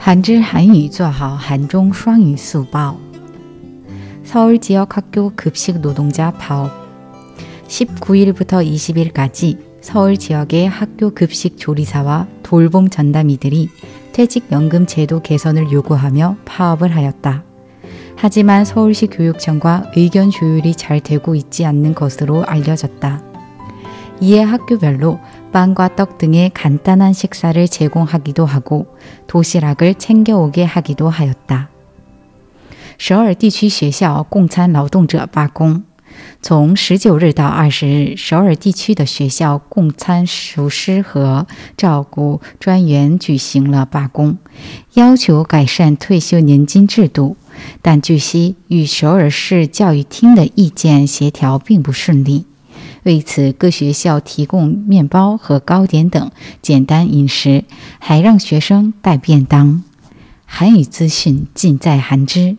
한지韩语做好韩中双语速报 서울 지역 학교 급식 노동자 파업 19일부터 20일까지 서울 지역의 학교 급식 조리사와 돌봄 전담이들이 퇴직연금 제도 개선을 요구하며 파업을 하였다. 하지만 서울시 교육청과 의견 조율이 잘 되고 있지 않는 것으로 알려졌다. 이에 학교별로 빵과 떡 등의 간단한 식사를 제공하기도 하고 도시락을 챙겨오게 하기도 하였다. 首尔地区学校供餐劳动者罢工。从十九日到二十日，首尔地区的学校供餐厨师和照顾专员举行了罢工，要求改善退休年金制度。但据悉，与首尔市教育厅的意见协调并不顺利。 为此，各学校提供面包和糕点等简单饮食，还让学生带便当。韩语资讯尽在韩知。